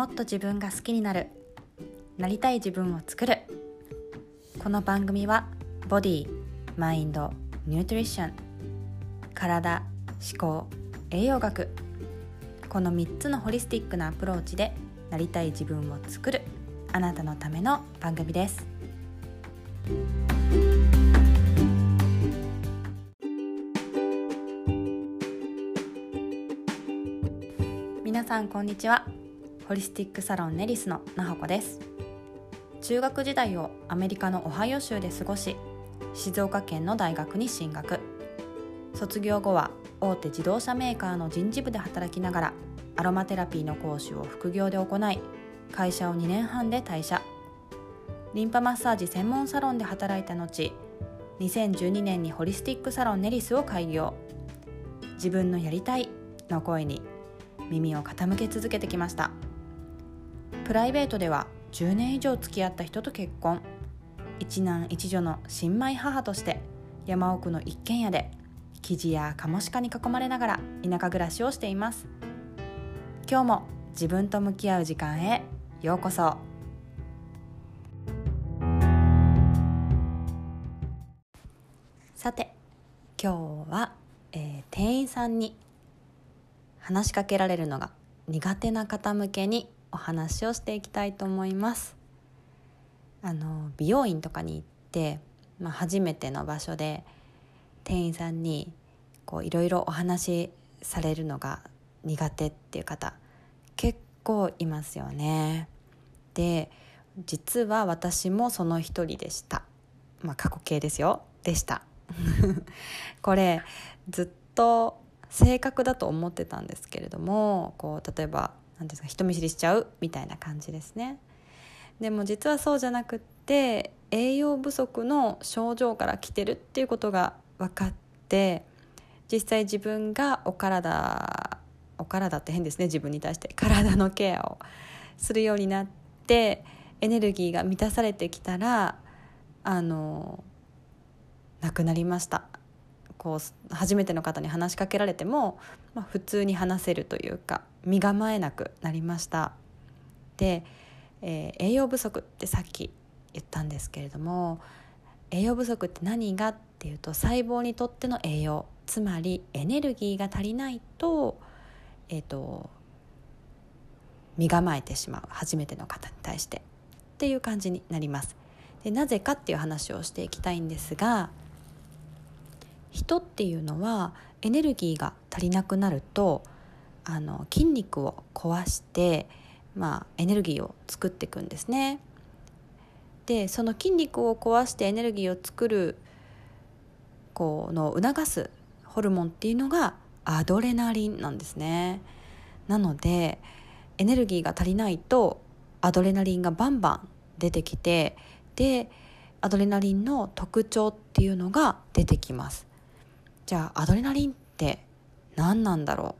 もっと自分が好きになる。なりたい自分を作る。この番組はボディマインドニュートリション体思考栄養学。この3つのホリスティックなアプローチでなりたい自分を作る。あなたのための番組です。皆さんこんにちは。ホリスティックサロンネリスのなほこです。中学時代をアメリカのオハイオ州で過ごし静岡県の大学に進学。卒業後は大手自動車メーカーの人事部で働きながらアロマテラピーの講師を副業で行い会社を2年半で退社。リンパマッサージ専門サロンで働いた後2012年にホリスティックサロンネリスを開業。自分のやりたいの声に耳を傾け続けてきました。プライベートでは10年以上付き合った人と結婚。一男一女の新米母として山奥の一軒家で生地やカモシカに囲まれながら田舎暮らしをしています。今日も自分と向き合う時間へようこそ。さて今日は、えー、店員さんに話しかけられるのが苦手な方向けにお話をしていきたいと思います。あの美容院とかに行って、まあ、初めての場所で店員さんにいろいろお話しされるのが苦手っていう方結構いますよね。で実は私もその一人でした。まあ過去形ですよ。でした。これずっと性格だと思ってたんですけれどもこう例えば何ですか人見知りしちゃうみたいな感じですね。でも実はそうじゃなくって栄養不足の症状から来てるっていうことが分かって実際自分がお体お体って変ですね自分に対して。体のケアをするようになってエネルギーが満たされてきたらあのなくなりました。こう初めての方に話しかけられても、まあ、普通に話せるというか。身構えなくなりました。で、えー、栄養不足ってさっき言ったんですけれども栄養不足って何がっていうと細胞にとっての栄養つまりエネルギーが足りないと,、えーと、身構えてしまう初めての方に対して。っていう感じになります。でなぜかっていう話をしていきたいんですが人っていうのはエネルギーが足りなくなるとあの筋肉を壊して、まあ、エネルギーを作っていくんですね。でその筋肉を壊してエネルギーを作るこうのを促すホルモンっていうのがアドレナリンなんですね。なのでエネルギーが足りないとアドレナリンがバンバン出てきてでアドレナリンの特徴っていうのが出てきますじゃあアドレナリンって何なんだろう？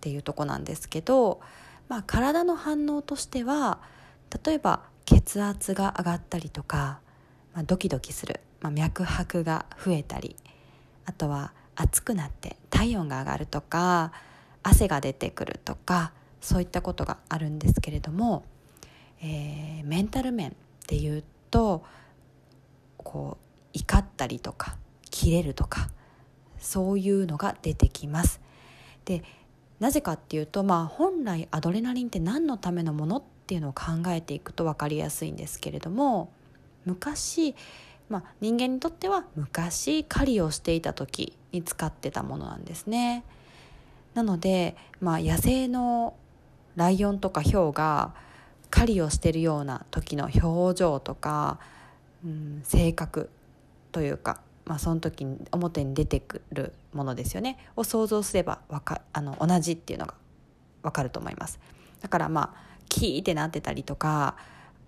っていうとこなんですけど、まあ、体の反応としては例えば血圧が上がったりとか、まあ、ドキドキする、まあ、脈拍が増えたりあとは暑くなって体温が上がるとか汗が出てくるとかそういったことがあるんですけれども、えー、メンタル面っていうとこう怒ったりとか切れるとかそういうのが出てきます。でなぜかっていうと、まあ、本来アドレナリンって何のためのものっていうのを考えていくと分かりやすいんですけれども昔、まあ、人間にとっては昔狩りをしていた時に使ってたものなんですね。なので、まあ、野生のライオンとかヒョウが狩りをしてるような時の表情とか、うん、性格というかまあ、その時に表に出てくるものですよね。を想像すればわかあの同じっていうのがわかると思います。だからまあキーってなってたりとか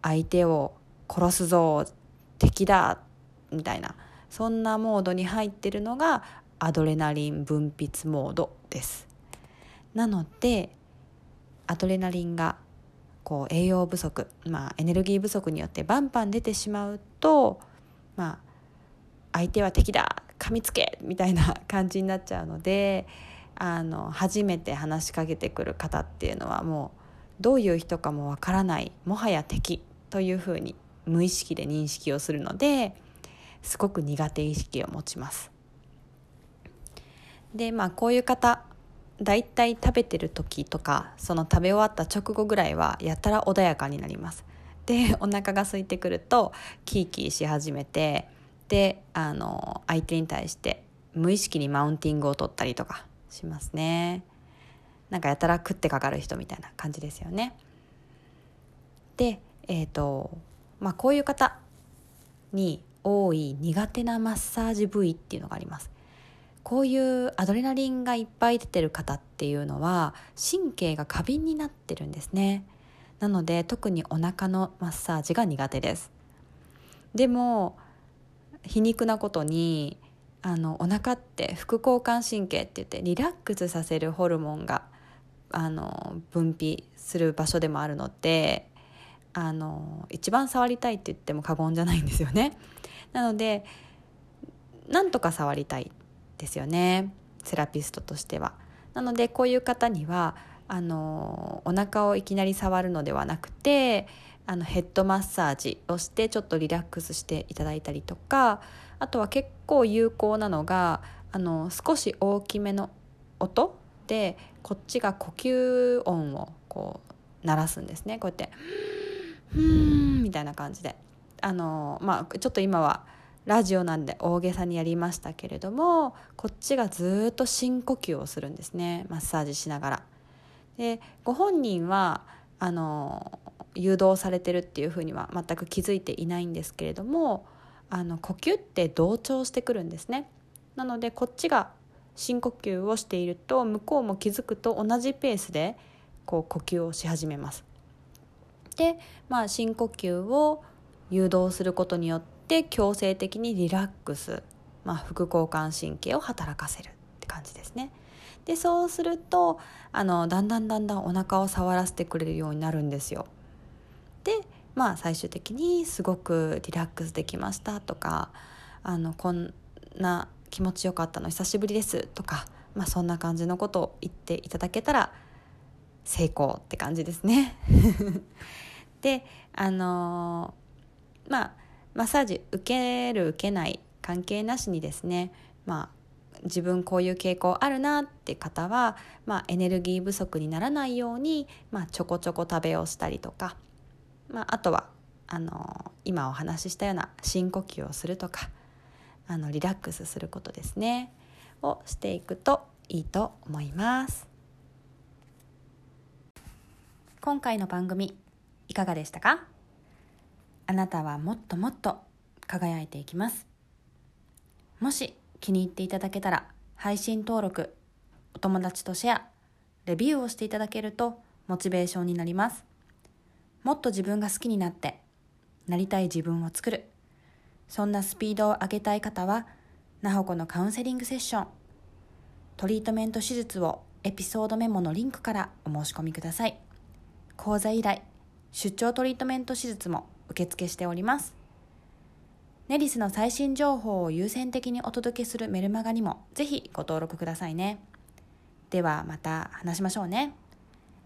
相手を殺すぞ敵だみたいなそんなモードに入ってるのがアドレナリン分泌モードです。なのでアドレナリンがこう栄養不足、まあ、エネルギー不足によってバンバン出てしまうとまあ相手は敵だ噛みつけみたいな感じになっちゃうのであの初めて話しかけてくる方っていうのはもうどういう人かもわからないもはや敵というふうに無意識で認識をするのですごく苦手意識を持ちます。でまあこういう方だいたい食べてる時とかその食べ終わった直後ぐらいはやたら穏やかになります。でお腹が空いてくるとキーキーし始めてであの相手に対して無意識にマウンティングを取ったりとかしますね。なんかやたら食ってかかる人みたいな感じですよね。でえっ、ー、とまあこういう方に多い苦手なマッサージ部位っていうのがあります。こういうアドレナリンがいっぱい出てる方っていうのは神経が過敏になってるんですね。なので特にお腹のマッサージが苦手です。でも皮肉なことにあのお腹って副交感神経って言ってリラックスさせるホルモンがあの分泌する場所でもあるのであの一番触りたいって言っても過言じゃないんですよね。なのでなんとか触りたいですよね。セラピストとしては。なのでこういう方にはあのお腹をいきなり触るのではなくてあのヘッドマッサージをしてちょっとリラックスしていただいたりとかあとは結構有効なのがあの少し大きめの音でこっちが呼吸音をこう鳴らすんですね。こうやって「ふーん」みたいな感じで。あのまあちょっと今はラジオなんで大げさにやりましたけれどもこっちがずっと深呼吸をするんですね。マッサージしながら。でご本人はあの誘導されてるっていうふうには全く気づいていないんですけれどもあの呼吸って同調してくるんですね。なのでこっちが深呼吸をしていると向こうも気づくと同じペースでこう呼吸をし始めます。で、まあ、深呼吸を誘導することによって強制的にリラックス、まあ、副交感神経を働かせるって感じですね。でそうするとあのだんだんだんだんお腹を触らせてくれるようになるんですよ。でまあ最終的にすごくリラックスできましたとかあのこんな気持ちよかったの久しぶりですとか、まあ、そんな感じのことを言っていただけたら成功って感じですね。であのー、まあマッサージ受ける受けない関係なしにですねまあ自分こういう傾向あるなって方は、まあ、エネルギー不足にならないように、まあ、ちょこちょこ食べをしたりとか、まあ、あとはあの今お話ししたような深呼吸をするとかあのリラックスすることですねをしていくといいと思います。今回の番組いかがでしたか？あなたはもっともっと輝いていきます。もし気に入っていただけたら配信登録お友達とシェアレビューをしていただけるとモチベーションになります。もっと自分が好きになってなりたい自分を作るそんなスピードを上げたい方はなほこのカウンセリングセッショントリートメント手術をエピソードメモのリンクからお申し込みください講座依頼出張トリートメント手術も受付しておりますネリスの最新情報を優先的にお届けするメルマガにもぜひご登録くださいね。ではまた話しましょうね。